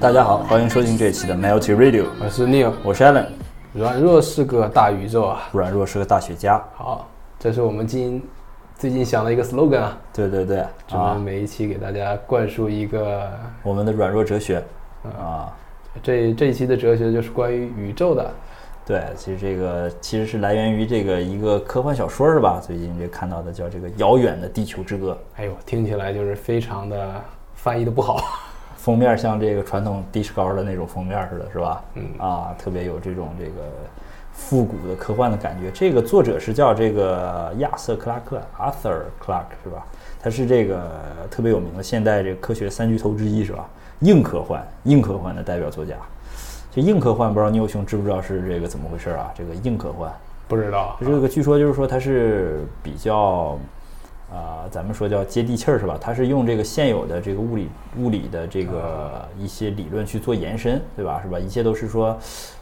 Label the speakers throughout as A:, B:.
A: 大家好，欢迎收听这期的 Melty Radio，
B: 我是 Neil，
A: 我是 Allen。
B: 软弱是个大宇宙啊，
A: 软弱是个大雪茄。
B: 好，这是我们今最近想的一个 slogan 啊。
A: 对对对，
B: 准
A: 备
B: 每一期给大家灌输一个、
A: 我们的软弱哲学。啊。
B: 这这一期的哲学就是关于宇宙的，
A: 对，其实这个其实是来源于这个一个科幻小说是吧？最近这看到的叫这个《遥远的地球之歌》，
B: 哎呦，听起来就是非常的翻译的不好。
A: 封面像这个传统迪士高的那种封面似的，是吧？嗯啊，特别有这种这个复古的科幻的感觉。这个作者是叫这个亚瑟·克拉克 （Arthur Clarke） 是吧？他是这个特别有名的现代这个科学三巨头之一是吧？硬科幻，硬科幻的代表作家。这硬科幻不知道你有兄知不知道是这个怎么回事啊？这个硬科幻，
B: 不知道，
A: 这个据说就是说它是比较，啊、咱们说叫接地气儿是吧？它是用这个现有的这个物理物理的这个一些理论去做延伸，对吧？是吧？一切都是说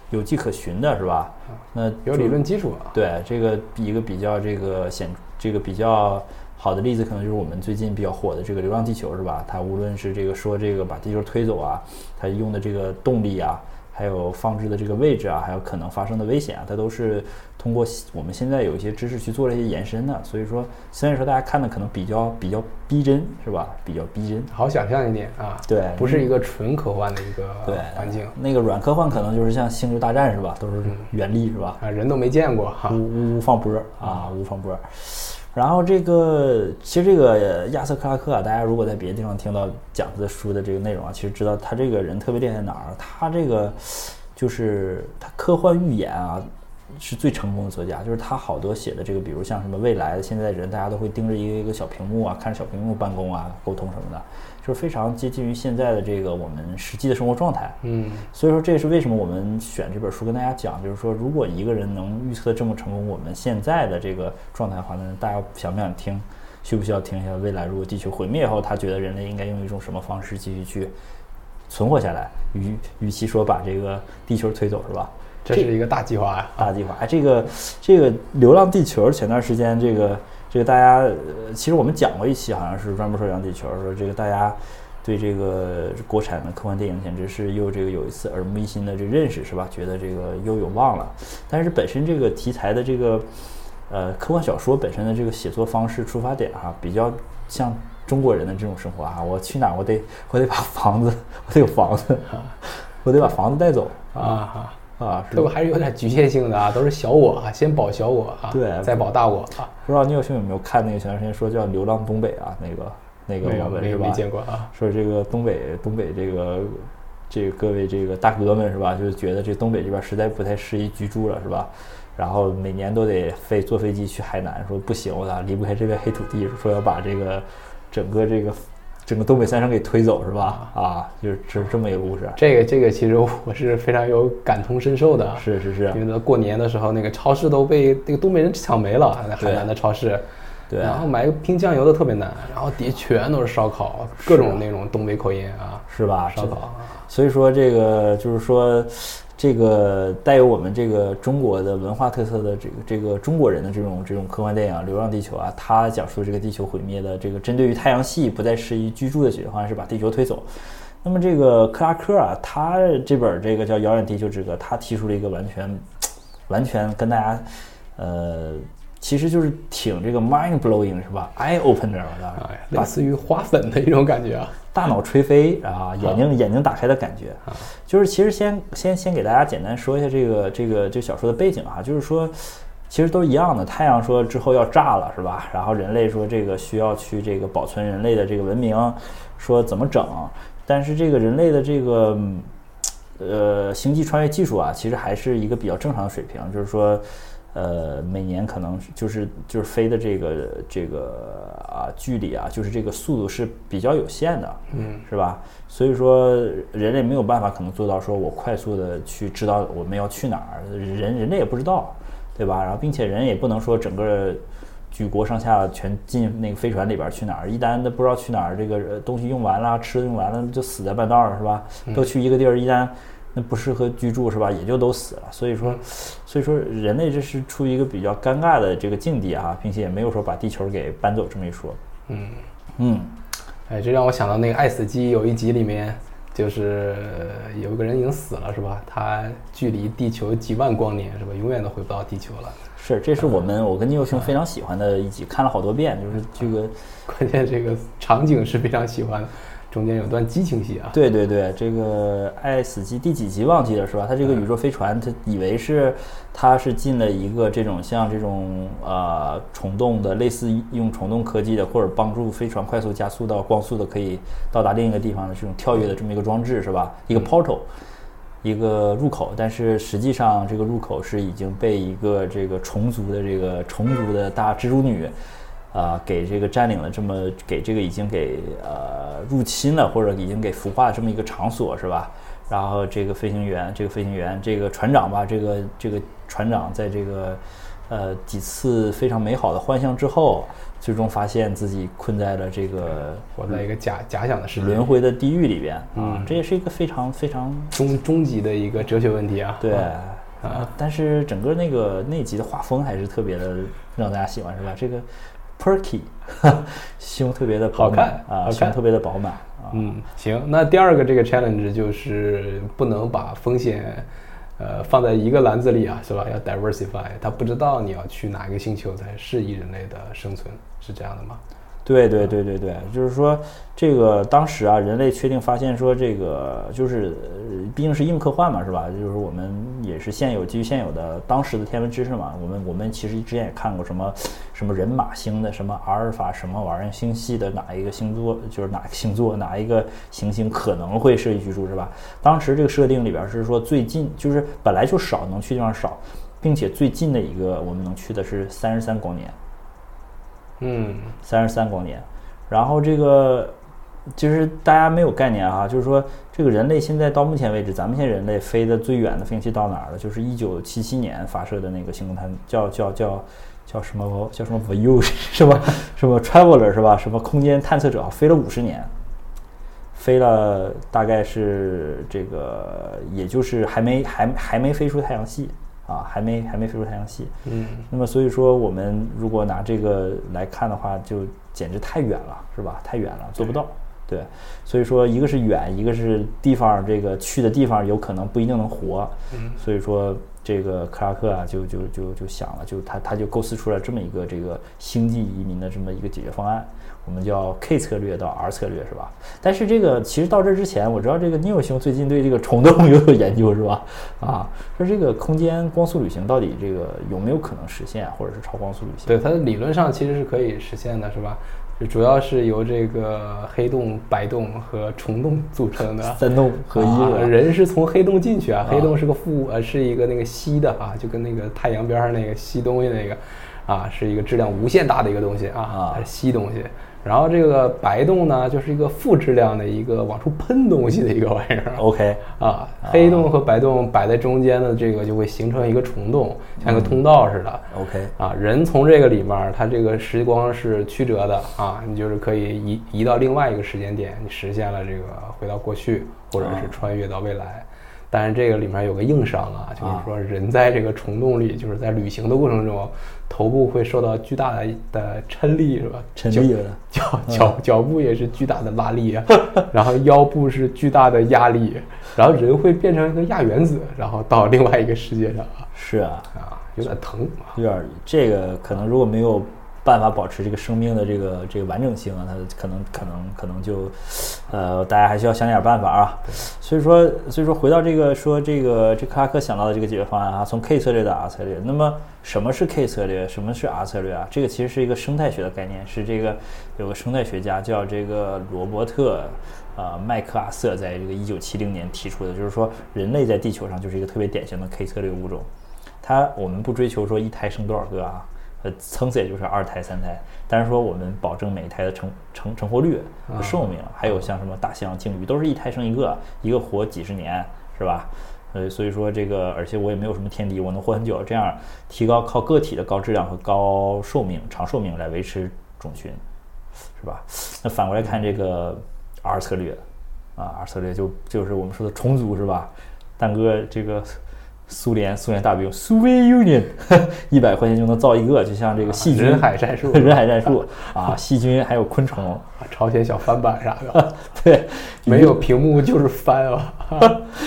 A: 有迹可循的，是吧？那
B: 有理论基础啊。
A: 对这个一个比较这个显这个比较好的例子，可能就是我们最近比较火的这个《流浪地球》是吧？它无论是这个说这个把地球推走啊，它用的这个动力啊，还有放置的这个位置啊，还有可能发生的危险啊，它都是通过我们现在有一些知识去做了一些延伸的。所以说，虽然说大家看的可能比较比较逼真是吧？比较逼真。
B: 好想象一点啊，
A: 对
B: 不是一个纯科幻的一个
A: 对
B: 环境
A: 那个软科幻可能就是像《星球大战》是吧？都是原力是吧？
B: 啊，人都没见过哈。
A: 无无放波啊，无放波。然后这个其实这个亚瑟克拉克啊，大家如果在别的地方听到讲他的书的这个内容啊，其实知道他这个人特别厉害在哪儿。他这个就是他科幻预言啊，是最成功的作家。就是他好多写的这个，比如像什么未来现在人，大家都会盯着一个一个小屏幕啊，看着小屏幕办公啊、沟通什么的，就是非常接近于现在的这个我们实际的生活状态。
B: 嗯，
A: 所以说，这也是为什么我们选这本书跟大家讲，就是说，如果一个人能预测这么成功，我们现在的这个状态的话呢，大家想不想听？需不需要听一下？未来如果地球毁灭以后，他觉得人类应该用一种什么方式继续去存活下来？与与其说把这个地球推走，是吧？
B: 这是一个大计划呀。
A: 大计划。哎，这个这个《流浪地球》前段时间这个这个大家，其实我们讲过一期，好像是专门说《流浪地球》，说这个大家对这个国产的科幻电影简直是又这个有一次耳目一新的这个认识，是吧？觉得这个又有望了。但是本身这个题材的这个呃科幻小说本身的这个写作方式出发点哈、比较像。中国人的这种生活啊，我去哪我得我得把房子，我得有房子，我得把房子带走
B: 啊，
A: 啊，是
B: 这不还是有点局限性的啊，都是小我啊，先保小我啊，
A: 对
B: 再保大我啊。
A: 不知道你有兄有没有看那个前段时间说叫《流浪东北》啊？那个那个
B: 没有没有
A: 网文是吧？
B: 没见过啊。
A: 说这个东北东北这个这个各位这个大哥们是吧？就是觉得这东北这边实在不太适宜居住了是吧？然后每年都得飞坐飞机去海南，说不行，我咋离不开这片黑土地？说要把这个整个这个整个东北三省给推走是吧？啊，就是这这么一个故事。
B: 这个这个其实我是非常有感同身受的，
A: 是是是
B: 因，为到过年的时候，那个超市都被那个东北人抢没了，那海南的超市。
A: 对
B: 然后买个拼酱油的特别难，然后底下全都是烧烤，各种那种东北口音啊，
A: 是吧？
B: 烧烤啊。
A: 所以说，这个就是说，这个带有我们这个中国的文化特色的这个这个中国人的这种这种科幻电影《流浪地球》啊，它讲述这个地球毁灭的这个针对于太阳系不再适宜居住的解决方案是把地球推走。那么这个克拉克啊，他这本这个叫《遥远地球之歌》，他提出了一个完全 完全跟大家呃。其实就是挺这个 mind blowing 是吧？eye opener 的，
B: 类似于花粉的一种感觉啊。
A: 大脑吹飞啊，眼睛眼睛打开的感觉，就是其实先先先给大家简单说一下这个这个这小说的背景哈，就是说其实都一样的，太阳说之后要炸了是吧？然后人类说这个需要去这个保存人类的这个文明，说怎么整？但是这个人类的这个嗯呃星际穿越技术啊，其实还是一个比较正常的水平，就是说。呃，每年可能就是就是飞的这个这个啊距离啊，就是这个速度是比较有限的，嗯，是吧？所以说人类没有办法可能做到说我快速的去知道我们要去哪儿，人人类也不知道，对吧？然后并且人也不能说整个举国上下全进那个飞船里边去哪儿，一旦都不知道去哪儿，这个东西用完了，吃的用完了就死在半道儿，是吧？都去一个地儿，一旦那不适合居住是吧？也就都死了。所以说，所以说人类这是处于一个比较尴尬的这个境地啊，并且也没有说把地球给搬走这么一说。
B: 嗯
A: 嗯，
B: 哎，这让我想到那个《爱死机》有一集里面，就是有一个人已经死了，是吧？他距离地球几万光年，是吧？永远都回不到地球了。
A: 是，这是我们我跟聂友兄非常喜欢的一集，看了好多遍，就是这个。
B: 关键这个场景是非常喜欢的，中间有段激情戏啊。
A: 对对对，这个爱死机第几集忘记了是吧？它这个宇宙飞船，它以为是它是进了一个这种像这种呃虫洞的，类似用虫洞科技的，或者帮助飞船快速加速到光速的，可以到达另一个地方的这种跳跃的这么一个装置是吧？一个 portal。一个入口，但是实际上这个入口是已经被一个这个虫族的这个虫族的大蜘蛛女，啊，给这个占领了，这么给这个已经给呃入侵了或者已经给孵化这么一个场所是吧？然后这个飞行员，这个飞行员，这个船长吧，这个这个船长在这个呃几次非常美好的幻象之后。最终发现自己困在了这个
B: 活在一个假假想的世界
A: 轮回的地狱里边啊，这也是一个非常非常
B: 终终极的一个哲学问题啊。
A: 对啊，但是整个那个那集的画风还是特别的让大家喜欢，是吧？这个 Perky 胸特别的
B: 好看
A: 啊，胸特别的饱满
B: 啊。嗯，行，那第二个这个 challenge 就是不能把风险。呃，放在一个篮子里啊，是吧？要 diversify，他不知道你要去哪个星球才适宜人类的生存，是这样的吗？
A: 对对对对对，就是说这个当时啊，人类确定发现说这个就是毕竟是硬科幻嘛，是吧？就是我们也是现有基于现有的当时的天文知识嘛。我们我们其实之前也看过什么什么人马星的什么阿尔法什么玩意儿星系的哪一个星座，就是哪个星座哪一个行星可能会设计居住，是吧？当时这个设定里边是说最近就是本来就少能去地方少，并且最近的一个我们能去的是三十三光年。
B: 嗯，
A: 三十三光年，然后这个就是大家没有概念啊，就是说这个人类现在到目前为止，咱们现在人类飞的最远的飞行器到哪儿了？就是一九七七年发射的那个星空探，叫叫叫叫什么叫什么 View 是吧？什么 Traveler 是吧？什么空间探测者飞了五十年，飞了大概是这个，也就是还没还还没飞出太阳系。啊，还没还没飞出太阳系，
B: 嗯，
A: 那么所以说我们如果拿这个来看的话，就简直太远了，是吧？太远了，做不到。对，所以说一个是远，一个是地方，这个去的地方有可能不一定能活。
B: 嗯，
A: 所以说这个克拉克啊，就就就就想了，就他他就构思出来这么一个这个星际移民的这么一个解决方案。我们叫 K 策略到 R 策略是吧？但是这个其实到这之前，我知道这个 Neo 兄最近对这个虫洞 有所研究是吧？啊，说这个空间光速旅行到底这个有没有可能实现，或者是超光速旅行？
B: 对，它的理论上其实是可以实现的，是吧？就主要是由这个黑洞、白洞和虫洞组成的
A: 三洞合一。
B: 人是从黑洞进去啊，黑洞是个负呃是一个那个吸的啊，就跟那个太阳边上那个吸东西那个啊，是一个质量无限大的一个东西啊，它是吸东西。然后这个白洞呢，就是一个负质量的一个往出喷东西的一个玩意儿。
A: OK，
B: 啊，黑洞和白洞摆在中间的这个就会形成一个虫洞，像个通道似的。
A: OK，
B: 啊，人从这个里面，它这个时光是曲折的啊，你就是可以移移到另外一个时间点，你实现了这个回到过去，或者是穿越到未来。但是这个里面有个硬伤啊，就是说人在这个虫洞里，就是在旅行的过程中，头部会受到巨大的的抻力，是吧？
A: 抻力
B: 脚脚脚部也是巨大的拉力啊，然后腰部是巨大的压力，然后人会变成一个亚原子，然后到另外一个世界上啊。
A: 是啊，
B: 啊，有点疼，
A: 有点这个可能如果没有。办法保持这个生命的这个这个完整性啊，它可能可能可能就，呃，大家还需要想点办法啊。所以说所以说回到这个说这个这克拉克想到的这个解决方案啊，从 K 策略到 R 策略。那么什么是 K 策略？什么是 R 策略啊？这个其实是一个生态学的概念，是这个有个生态学家叫这个罗伯特呃麦克阿瑟在这个一九七零年提出的，就是说人类在地球上就是一个特别典型的 K 策略物种。它我们不追求说一胎生多少个啊。呃，撑死也就是二胎三胎，但是说我们保证每一胎的成成成活率和寿命，还有像什么大象、鲸鱼，都是一胎生一个，一个活几十年，是吧？呃，所以说这个，而且我也没有什么天敌，我能活很久，这样提高靠个体的高质量和高寿命、长寿命来维持种群，是吧？那反过来看这个 R 策略，啊，R 策略就就是我们说的重组，是吧？蛋哥这个苏联苏联大兵 Soviet Union 一百块钱就能造一个，就像这个细菌
B: 人海战术
A: 人海战术啊，细菌还有昆虫，
B: 啊朝鲜小翻版啥的，
A: 对，
B: 没有屏幕就是翻啊，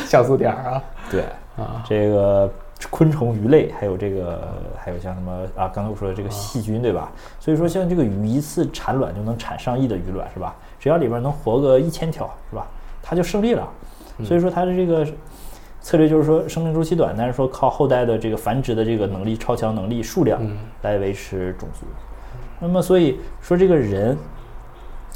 B: 像素点儿啊，
A: 对
B: 啊，
A: 这个昆虫、鱼类，还有这个还有像什么啊？刚才我说的这个细菌，对吧？所以说像这个鱼一次产卵就能产上亿的鱼卵，是吧？只要里边能活个一千条，是吧？它就胜利了。所以说它的这个策略就是说生命周期短，但是说靠后代的这个繁殖的这个能力、超强能力、数量来维持种族。那么所以说这个人。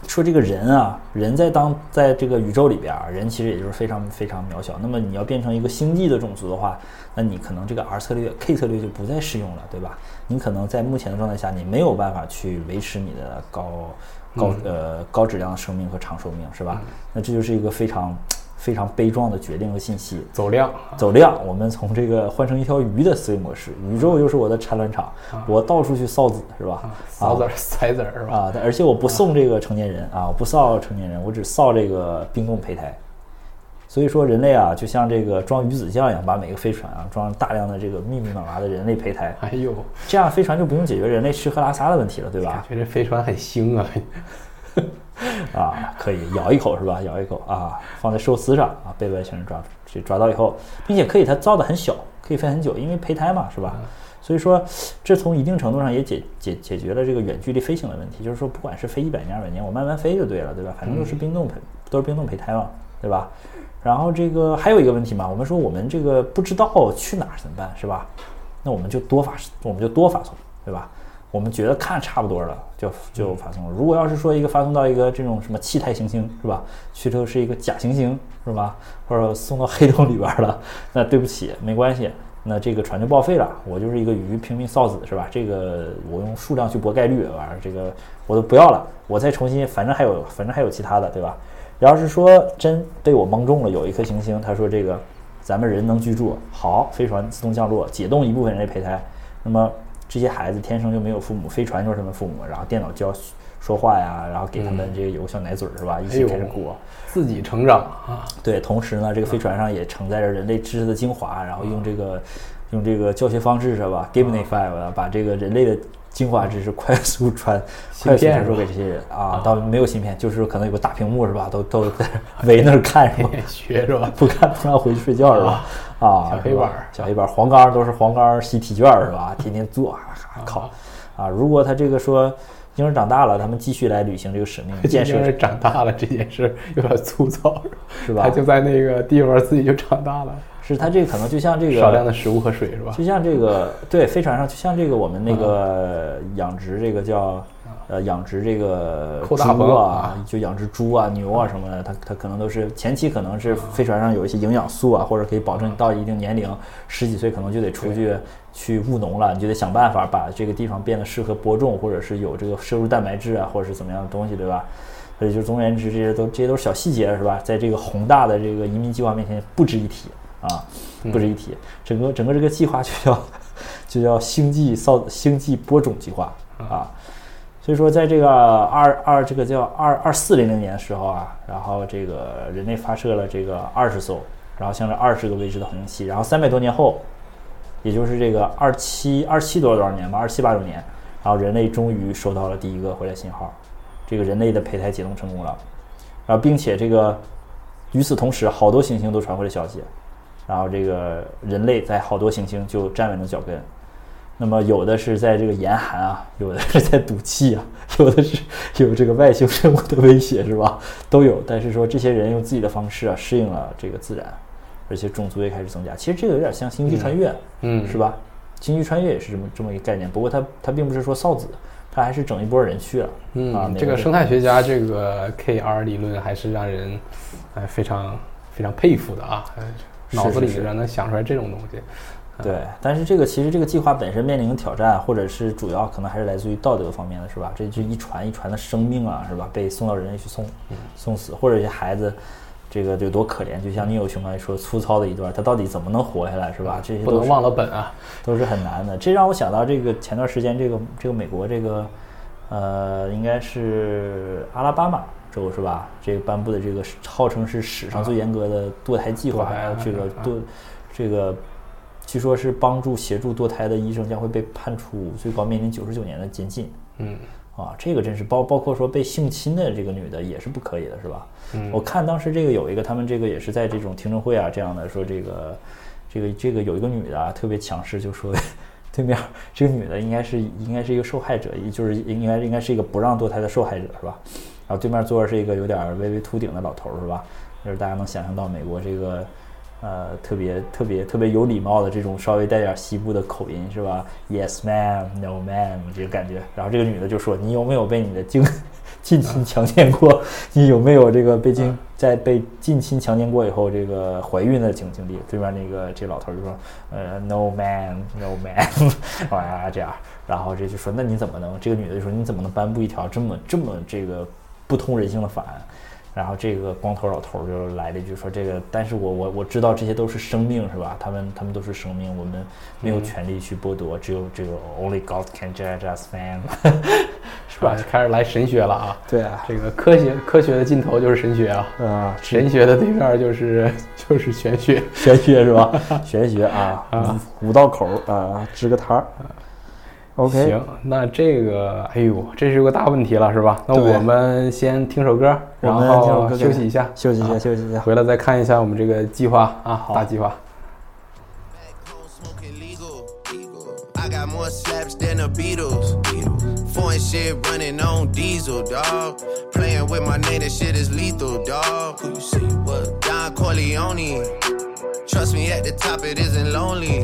A: 说这个人啊，人在当在这个宇宙里边啊，人其实也就是非常非常渺小。那么你要变成一个星际的种族的话，那你可能这个 R 策略、K 策略就不再适用了，对吧？你可能在目前的状态下，你没有办法去维持你的高高呃高质量的生命和长寿命，是吧？那这就是一个非常。非常悲壮的决定和信息，
B: 走量，
A: 走量。我们从这个换成一条鱼的思维模式，宇宙就是我的产卵场，我到处去扫子，是吧？
B: 扫子儿、塞子儿，是吧？
A: 啊，而且我不送这个成年人啊，我不扫成年人，我只扫这个冰冻胚胎。所以说，人类啊，就像这个装鱼子酱一样，把每个飞船啊装大量的这个密密麻麻的人类胚胎。
B: 哎呦，
A: 这样飞船就不用解决人类吃喝拉撒的问题了，对吧？
B: 觉得飞船很腥啊。
A: 啊，可以咬一口是吧？咬一口啊，放在寿司上啊，被外星人抓去抓到以后，并且可以它造的很小，可以飞很久，因为胚胎嘛，是吧？所以说，这从一定程度上也解解解决了这个远距离飞行的问题。就是说，不管是飞一百年、二百年，我慢慢飞就对了，对吧？反正都是冰冻胚，都是冰冻胚胎嘛，对吧？然后这个还有一个问题嘛，我们说我们这个不知道去哪儿怎么办，是吧？那我们就多发，我们就多发送，对吧？我们觉得看差不多了，就就发送了。如果要是说一个发送到一个这种什么气态行星，是吧？去头是一个假行星，是吧？或者送到黑洞里边了，那对不起，没关系，那这个船就报废了。我就是一个鱼，拼命臊子，是吧？这个我用数量去博概率，完了这个我都不要了，我再重新，反正还有，反正还有其他的，对吧？要是说真被我蒙中了，有一颗行星，他说这个咱们人能居住，好，飞船自动降落，解冻一部分人类胚胎，那么。这些孩子天生就没有父母，飞船就是他们父母，然后电脑教说话呀，然后给他们这个有个小奶嘴儿是吧？一起开始过，
B: 自己成长啊。
A: 对，同时呢，这个飞船上也承载着人类知识的精华，然后用这个用这个教学方式是吧？Givenify 把这个人类的。精华知识快速传，快速传输给这些人啊！倒没有芯片，就是可能有个大屏幕是吧？都都 在围那儿看是吧？
B: 学是吧？
A: 不看不让回去睡觉是吧？啊，
B: 小黑板，
A: 小黑板，黄冈都是黄冈习题卷是吧？天天做，考啊！如果他这个说婴儿长大了，他们继续来履行这个使命，建设
B: 长大了这件事有点粗糙
A: 是吧？
B: 他就在那个地方自己就长大了。
A: 是他这个可能就像这个
B: 少量的食物和水是吧？
A: 就像这个对飞船上就像这个我们那个养殖这个叫呃养殖这个猪啊，就养殖猪啊牛啊什么的，它它可能都是前期可能是飞船上有一些营养素啊，或者可以保证你到一定年龄十几岁可能就得出去去务农了，你就得想办法把这个地方变得适合播种，或者是有这个摄入蛋白质啊，或者是怎么样的东西，对吧？所以就总而言之，这些都这些都是小细节是吧？在这个宏大的这个移民计划面前不值一提。啊，不值一提。整个整个这个计划就叫就叫星际扫星际播种计划啊。所以说，在这个二二这个叫二二四零零年的时候啊，然后这个人类发射了这个二十艘，然后向着二十个未知的恒星系，然后三百多年后，也就是这个二七二七多少多少年吧，二七八九年，然后人类终于收到了第一个回来信号，这个人类的胚胎解冻成功了，然后并且这个与此同时，好多行星都传回了消息。然后这个人类在好多行星就站稳了脚跟，那么有的是在这个严寒啊，有的是在赌气啊，有的是有这个外星生物的威胁是吧？都有。但是说这些人用自己的方式啊，适应了这个自然，而且种族也开始增加。其实这个有点像星际穿越，
B: 嗯，
A: 是吧？星际穿越也是这么这么一个概念。不过它它并不是说扫子，它还是整一波人去了。
B: 嗯，这个生态学家这个 KR 理论还是让人哎非常非常佩服的啊。脑子里让能想出来这种东西，
A: 对。但是这个其实这个计划本身面临的挑战，或者是主要可能还是来自于道德方面的，是吧？这就一船一船的生命啊，是吧？被送到人类去送送死，或者一些孩子，这个有多可怜？就像你有熊刚才说粗糙的一段，他到底怎么能活下来，是吧？这些
B: 不能忘了本啊，
A: 都是很难的。这让我想到这个前段时间这个这个美国这个呃，应该是阿拉巴马。州是吧？这个颁布的这个号称是史上最严格的堕胎计划，这个堕这个据说是帮助协助堕胎的医生将会被判处最高面临九十九年的监禁。
B: 嗯，
A: 啊，这个真是包包括说被性侵的这个女的也是不可以的，是吧？
B: 嗯
A: 我看当时这个有一个他们这个也是在这种听证会啊这样的说这个这个这个有一个女的啊特别强势，就说对面这个女的应该是应该是一个受害者，也就是应该应该是一个不让堕胎的受害者，是吧？然后对面坐着是一个有点微微秃顶的老头儿，是吧？就是大家能想象到美国这个。呃，特别特别特别有礼貌的这种稍微带点西部的口音是吧？Yes, ma'am. No, ma'am. 这个感觉。然后这个女的就说：“你有没有被你的近近亲强奸过？你有没有这个被近在被近亲强奸过以后这个怀孕的经经历？”对面那个这老头就说：“呃，No, ma'am. No, ma'am. 啊，这样。然后这就说：“那你怎么能？”这个女的就说：“你怎么能颁布一条这么这么这个不通人性的法案？”然后这个光头老头就来了一句说：“这个，但是我我我知道这些都是生命，是吧？他们他们都是生命，我们没有权利去剥夺，只有这个 Only God can judge us, man，是吧？
B: 就开始来神学了啊！
A: 对啊，
B: 这个科学科学的尽头就是神学啊，
A: 啊，
B: 神学的对面就是 就是玄学。
A: 玄学是吧？玄学啊，
B: 啊
A: 五道口啊，支个摊儿。OK，
B: 行，那这个，哎呦，这是个大问题了，是吧？那我们先听首歌，然后休息一下，
A: 休息一下，
B: 啊
A: 休息一下。
B: 回来再看一下我们这个计划啊，大计划。
C: home smoking legal. I got more slaps than the Beatles. Foreign shit running on diesel, dog. Playing with my name, that shit is lethal, dog. Who you see? What? Don Corleone. Trust me, at the top it isn't lonely.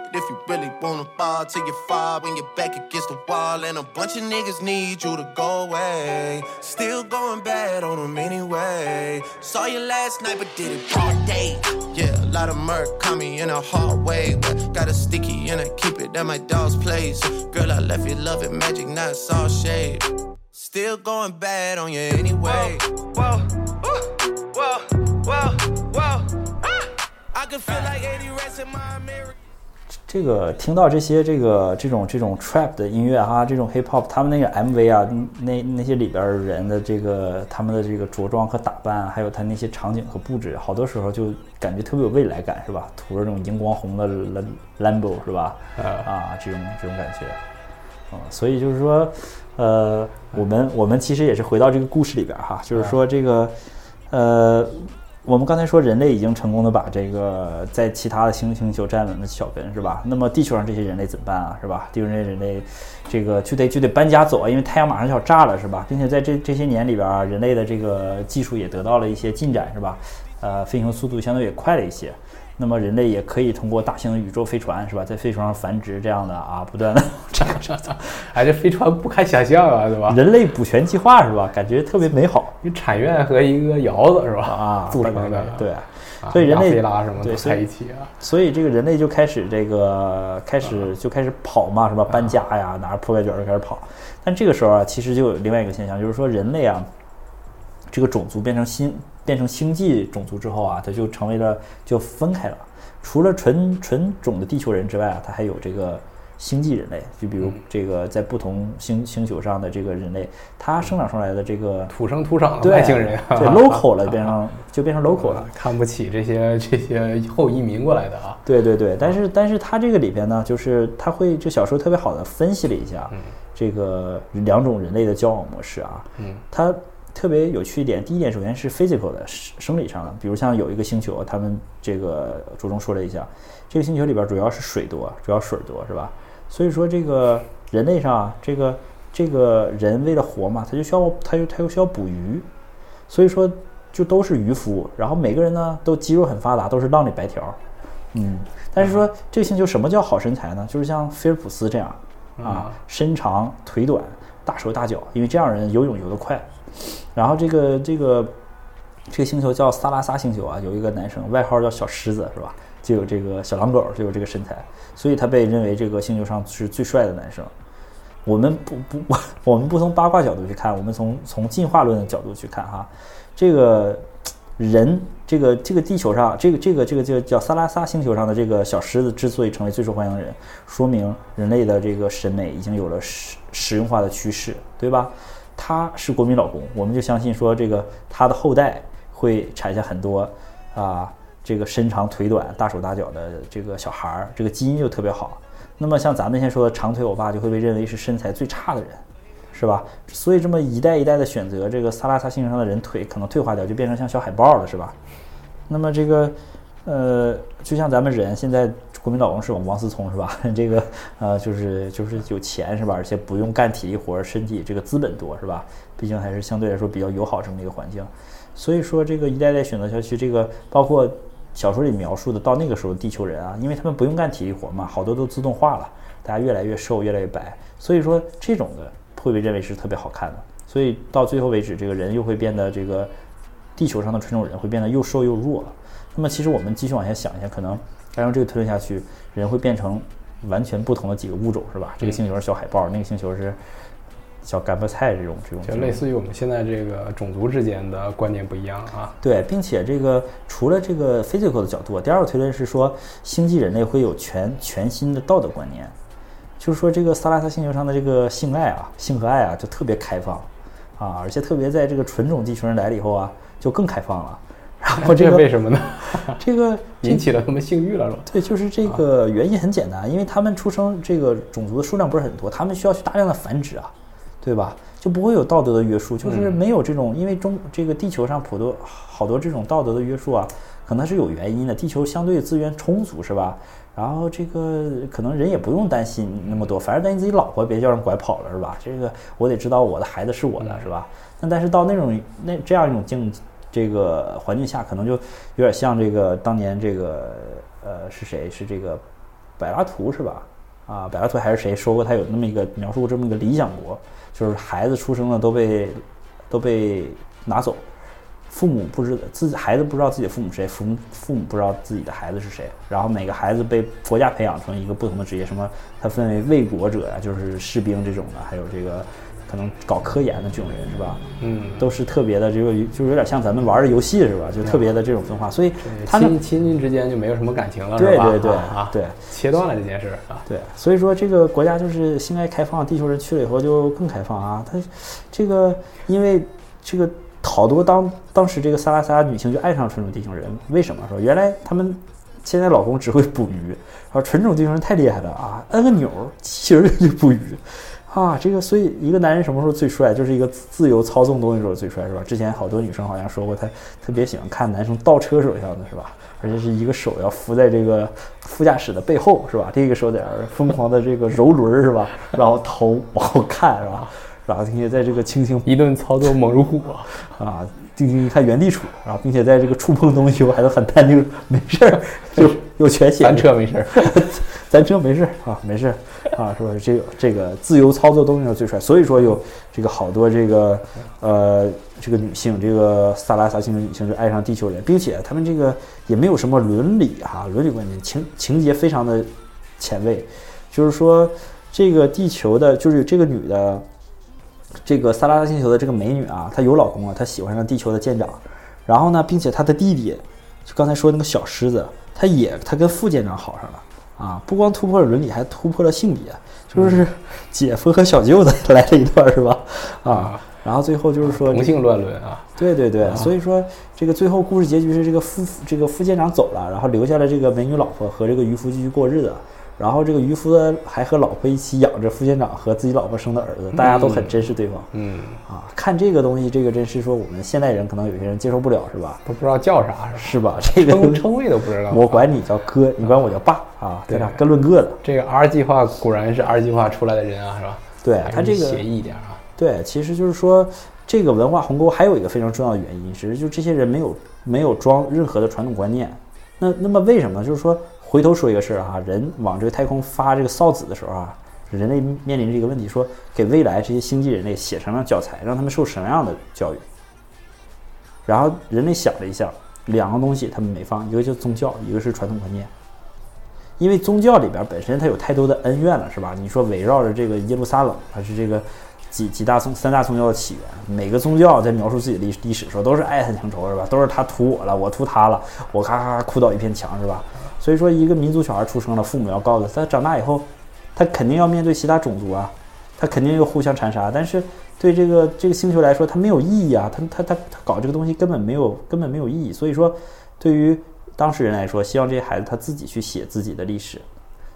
C: If you really wanna fall till you fall when you're back against the wall. And a bunch of niggas need you to go away. Still going bad on them anyway. Saw you last night, but did it all day. Yeah, a lot of murk caught me in a hard way. But got a sticky and I keep it at my dog's place. Girl, I left you loving magic, not all shade. Still going bad on you anyway. Whoa, whoa, whoa, whoa, whoa. Ah! I can feel like 80 rats in my American.
A: 这个听到这些这个这种这种 trap 的音乐哈，这种 hip hop，他们那个 MV 啊，那那些里边儿人的这个他们的这个着装和打扮，还有他那些场景和布置，好多时候就感觉特别有未来感，是吧？涂着这种荧光红的 Lam- Lambo 是吧？啊，这种这种感觉，啊，所以就是说，呃，我们我们其实也是回到这个故事里边儿哈，就是说这个，呃。我们刚才说人类已经成功的把这个在其他的星星球站稳了脚跟，是吧？那么地球上这些人类怎么办啊？是吧？地球上人类，这个就得就得搬家走啊，因为太阳马上就要炸了，是吧？并且在这这些年里边啊，人类的这个技术也得到了一些进展，是吧？呃，飞行速度相对也快了一些。那么人类也可以通过大型的宇宙飞船，是吧，在飞船上繁殖这样的啊，不断的
B: 哎，这飞船不堪想象啊，对吧？
A: 人类补全计划是吧？感觉特别美好
B: 一产院和一个窑子是吧？
A: 啊，
B: 组成的，
A: 对。
B: 啊
A: 所以人类
B: 拉什么在一起啊，
A: 所以这个人类就开始这个开始就开始跑嘛，什么？搬家呀，拿着破盖卷就开始跑。但这个时候啊，其实就有另外一个现象，就是说人类啊，这个种族变成星变成星际种族之后啊，它就成为了就分开了。除了纯纯种的地球人之外啊，它还有这个星际人类，就比如这个在不同星星球上的这个人类，它生长出来的这个
B: 土生土长的外星人，
A: 对 local 了，变成 就变成 local 了。
B: 看不起这些这些后移民过来的啊。
A: 对对对，但是但是他这个里边呢，就是他会这小说特别好的分析了一下这个两种人类的交往模式啊。
B: 嗯，
A: 他特别有趣一点，第一点首先是 physical 的生生理上的，比如像有一个星球，他们这个着重说了一下，这个星球里边主要是水多，主要水多是吧？所以说这个人类上啊，这个这个人为了活嘛，他就需要他就他又需要捕鱼，所以说就都是渔夫，然后每个人呢都肌肉很发达，都是浪里白条，嗯，但是说这个星球什么叫好身材呢？就是像菲尔普斯这样啊，身长腿短，大手大脚，因为这样人游泳游得快，然后这个这个这个星球叫萨拉萨星球啊，有一个男生外号叫小狮子，是吧？就有这个小狼狗，就有这个身材，所以他被认为这个星球上是最帅的男生。我们不不，我们不从八卦角度去看，我们从从进化论的角度去看哈，这个人，这个这个地球上，这个这个这个叫叫萨拉萨星球上的这个小狮子之所以成为最受欢迎的人，说明人类的这个审美已经有了实实用化的趋势，对吧？他是国民老公，我们就相信说这个他的后代会产下很多啊，这个身长腿短、大手大脚的这个小孩儿，这个基因就特别好。那么像咱们先说的长腿欧巴就会被认为是身材最差的人，是吧？所以这么一代一代的选择，这个萨拉萨星球上的人腿可能退化掉，就变成像小海豹了，是吧？那么这个，呃，就像咱们人现在国民老公是王思聪是吧？这个呃，就是就是有钱是吧？而且不用干体力活，身体这个资本多是吧？毕竟还是相对来说比较友好这么一个环境。所以说这个一代代选择下去，这个包括小说里描述的到那个时候地球人啊，因为他们不用干体力活嘛，好多都自动化了，大家越来越瘦，越来越白。所以说这种的会被认为是特别好看的。所以到最后为止，这个人又会变得这个地球上的纯种人会变得又瘦又弱。那么其实我们继续往下想一下，可能按照这个推论下去，人会变成完全不同的几个物种，是吧？这个星球是小海豹，那个星球是小干巴菜这种这种。
B: 就类似于我们现在这个种族之间的观念不一样啊。
A: 对，并且这个除了这个 physical 的角度，第二个推论是说，星际人类会有全全新的道德观念，就是说这个萨拉萨星球上的这个性爱啊，性和爱啊，就特别开放啊，而且特别在这个纯种地球人来了以后啊，就更开放了。然后这个
B: 为什么呢？
A: 这个
B: 引起了他们性欲了，是吧？
A: 对，就是这个原因很简单，因为他们出生这个种族的数量不是很多，他们需要去大量的繁殖啊，对吧？就不会有道德的约束，就是没有这种，因为中这个地球上普多好多这种道德的约束啊，可能是有原因的。地球相对资源充足，是吧？然后这个可能人也不用担心那么多，反正担心自己老婆别叫人拐跑了，是吧？这个我得知道我的孩子是我的，是吧？那但是到那种那这样一种境这个环境下，可能就有点像这个当年这个呃是谁？是这个柏拉图是吧？啊，柏拉图还是谁说过他有那么一个描述过这么一个理想国，就是孩子出生了都被都被拿走，父母不知自己孩子不知道自己的父母谁，父母父母不知道自己的孩子是谁，然后每个孩子被国家培养成一个不同的职业，什么他分为卫国者啊，就是士兵这种的，还有这个可能搞科研的这种人是吧？
B: 嗯，
A: 都是特别的，这个就是有点像咱们玩的游戏是吧？就特别的这种分化，所以他们
B: 亲亲近之间就没有什么感情了？
A: 对对对
B: 啊，
A: 对
B: 切断了这件事啊。
A: 对，所以说这个国家就是性爱开放，地球人去了以后就更开放啊。他这个因为这个好多当当时这个萨拉萨女性就爱上纯种地球人，为什么说原来他们现在老公只会捕鱼，然后纯种地球人太厉害了啊，摁个钮儿机器人就捕鱼。啊，这个所以一个男人什么时候最帅，就是一个自由操纵东西时候最帅，是吧？之前好多女生好像说过，她特别喜欢看男生倒车时候样子，是吧？而且是一个手要扶在这个副驾驶的背后，是吧？另一个手在那儿疯狂的这个揉轮儿，是吧？然后头往后看，是吧？然后并且在这个轻轻
B: 一顿操作猛如虎啊！
A: 啊，定睛一看原地杵，然后并且在这个触碰东西我还能很淡定，没事儿，就 有全险。
B: 翻车没事儿，
A: 咱车没事啊，没事啊，是吧？这个这个自由操作东西最帅，所以说有这个好多这个呃这个女性，这个萨拉萨星的女性就爱上地球人，并且他们这个也没有什么伦理哈、伦理观念，情情节非常的前卫，就是说这个地球的，就是这个女的。这个萨拉萨星球的这个美女啊，她有老公了，她喜欢上地球的舰长，然后呢，并且她的弟弟，就刚才说那个小狮子，他也他跟副舰长好上了啊，不光突破了伦理，还突破了性别，就是姐夫和小舅子来了一段是吧？啊，然后最后就是说
B: 同性乱伦啊，
A: 对对对，所以说这个最后故事结局是这个副这个副舰长走了，然后留下了这个美女老婆和这个渔夫继续过日子。然后这个渔夫呢还和老婆一起养着副舰长和自己老婆生的儿子，大家都很珍视对方。
B: 嗯
A: 啊，看这个东西，这个真是说我们现代人可能有些人接受不了，是吧？
B: 都不知道叫啥是吧？
A: 是吧？这个
B: 称称谓都不知道。
A: 我管你叫哥，你管我叫爸啊，对吧？各论各的。
B: 这个 R 计划果然是 R 计划出来的人啊，是吧？
A: 对他这个
B: 协议一点啊。
A: 对，其实就是说，这个文化鸿沟还有一个非常重要的原因，是就这些人没有没有装任何的传统观念。那那么为什么？就是说，回头说一个事儿哈，人往这个太空发这个哨子的时候啊，人类面临着一个问题，说给未来这些星际人类写什么教材，让他们受什么样的教育？然后人类想了一下，两个东西他们没放，一个就是宗教，一个是传统观念。因为宗教里边本身它有太多的恩怨了，是吧？你说围绕着这个耶路撒冷，它是这个几几大宗三大宗教的起源，每个宗教在描述自己的历历史的时候都是爱恨情仇，是吧？都是他屠我了，我屠他了，我咔咔咔哭倒一片墙，是吧？所以说，一个民族小孩出生了，父母要告诉他，他长大以后，他肯定要面对其他种族啊，他肯定又互相残杀。但是对这个这个星球来说，它没有意义啊，他他他他搞这个东西根本没有根本没有意义。所以说，对于当事人来说，希望这些孩子他自己去写自己的历史，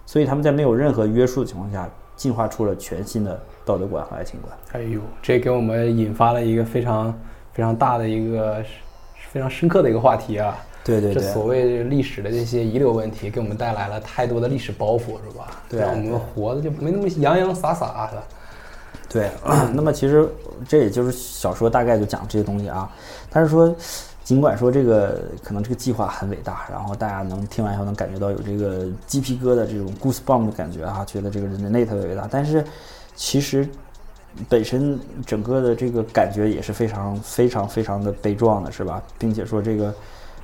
A: 所以他们在没有任何约束的情况下，进化出了全新的道德观和爱情观。
B: 哎呦，这给我们引发了一个非常非常大的一个非常深刻的一个话题啊！
A: 对对对，
B: 这所谓历史的这些遗留问题，给我们带来了太多的历史包袱，是吧？
A: 对
B: 让我们活的就没那么洋洋洒洒的。
A: 对，那么其实这也就是小说大概就讲这些东西啊。但是说，尽管说这个可能这个计划很伟大，然后大家能听完以后能感觉到有这个鸡皮疙瘩这种 goosebump 的感觉啊，觉得这个人类特别伟大。但是其实本身整个的这个感觉也是非常非常非常的悲壮的，是吧？并且说这个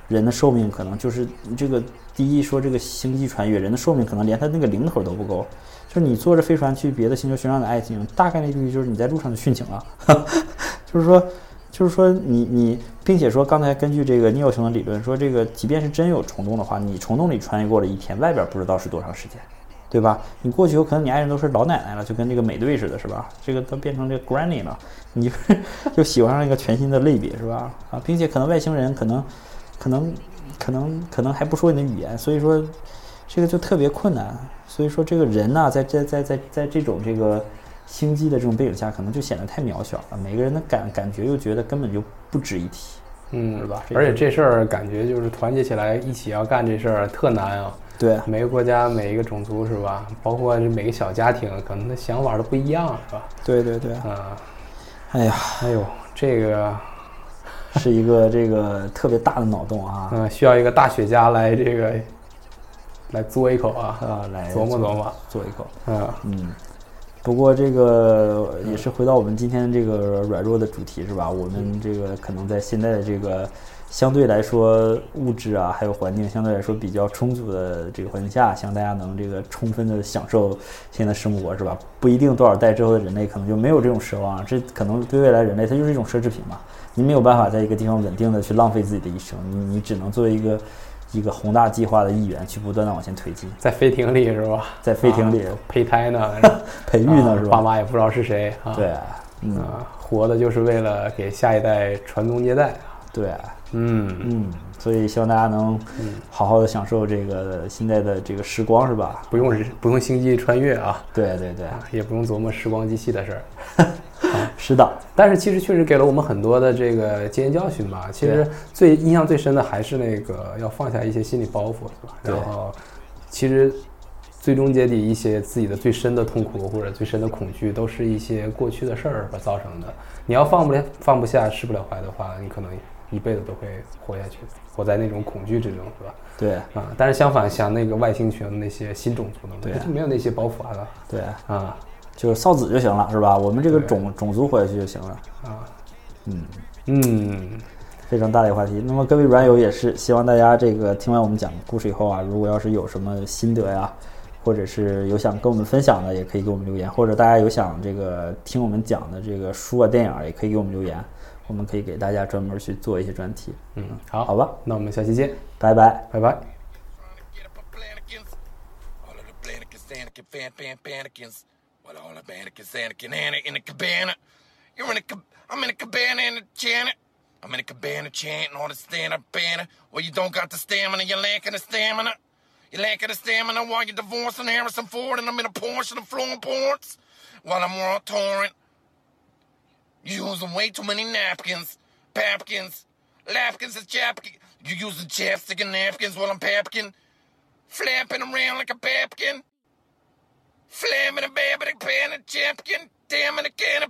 A: 人的寿命可能就是这个第一说这个星际穿越，人的寿命可能连他那个零头都不够。就是你坐着飞船去别的星球寻找你的爱情，大概率就是你在路上就殉情了。就是说，就是说你你，并且说刚才根据这个聂奥雄的理论说，这个即便是真有虫洞的话，你虫洞里穿越过了一天，外边不知道是多长时间，对吧？你过去有可能你爱人都是老奶奶了，就跟这个美队似的，是吧？这个都变成这个 granny 了，你就喜欢上一个全新的类别，是吧？啊，并且可能外星人可能可能可能可能还不说你的语言，所以说这个就特别困难。所以说这个人呢，在在在在在这种这个星际的这种背景下，可能就显得太渺小了。每个人的感感觉又觉得根本就不值一提，
B: 嗯，
A: 是吧？
B: 而且这事儿感觉就是团结起来一起要干这事儿特难啊。
A: 对
B: 每个国家、每一个种族是吧？包括这每个小家庭，可能的想法都不一样，是吧？
A: 对对对，
B: 啊，
A: 哎呀，
B: 哎呦，这个
A: 是一个这个特别大的脑洞啊
B: 嗯、需要一个大雪茄来这个来嘬一口啊，
A: 啊，来
B: 琢磨琢磨，
A: 嘬一口。
B: 嗯
A: 嗯，不过这个也是回到我们今天这个软弱的主题是吧？我们这个可能在现在的这个相对来说物质啊，还有环境相对来说比较充足的这个环境下，希望大家能这个充分的享受现在生活是吧？不一定多少代之后的人类可能就没有这种奢望，这可能对未来人类它就是一种奢侈品嘛。你没有办法在一个地方稳定的去浪费自己的一生，你你只能作为一个一个宏大计划的一员去不断的往前推进，
B: 在飞艇里是吧？
A: 在飞艇里
B: 啊胚胎呢，
A: 培育呢
B: 啊
A: 是吧？
B: 爸妈也不知道是谁啊。
A: 对，嗯，
B: 啊，活的就是为了给下一代传宗接代。
A: 对，
B: 嗯
A: 嗯，所以希望大家能好好的享受这个现在的这个时光，是吧？
B: 不用人不用星际穿越啊，
A: 对对对，
B: 也不用琢磨时光机器的事儿。
A: 是的，
B: 但是其实确实给了我们很多的这个经验教训吧。其实最印象最深的还是那个要放下一些心理包袱，是吧？
A: 对
B: 然后其实最终结底一些自己的最深的痛苦或者最深的恐惧，都是一些过去的事儿所造成的。你要放不了放不下释不了怀的话，你可能一辈子都会活下去，活在那种恐惧之中，是吧？
A: 对
B: 啊，但是相反，像那个外星群那些新种族的，
A: 对
B: 就没有那些包袱了
A: 对，
B: 啊
A: 就是扫子就行了，是吧？我们这个种种族活下去就行了。
B: 啊，
A: 嗯，
B: 嗯，
A: 非常大的一个话题。那么各位软友也是，希望大家这个听完我们讲故事以后啊，如果要是有什么心得呀，或者是有想跟我们分享的，也可以给我们留言；或者大家有想这个听我们讲的这个书啊、电影啊，也可以给我们留言，我们可以给大家专门去做一些专题。
B: 嗯，好，
A: 好吧，
B: 那我们下期见，
A: 拜拜。
B: 拜拜。
C: A Planikins. All the Panikins, Anakin, Anna in a cabana. You're in a cab- I'm in a cabana in a chant. I'm in a cabana chanting on the stand up banner. Well, you don't got the stamina, you're lacking the stamina. You're lacking the stamina while you're divorcing Harrison Ford and I'm in a Porsche and I'm ports. While I'm on torrent. You're using way too many napkins. Papkins. Lapkins and chapkins. You're using chapstick and napkins while I'm papkin. Flapping around like a papkin. Flaming a baby, pan a champion, damn a can of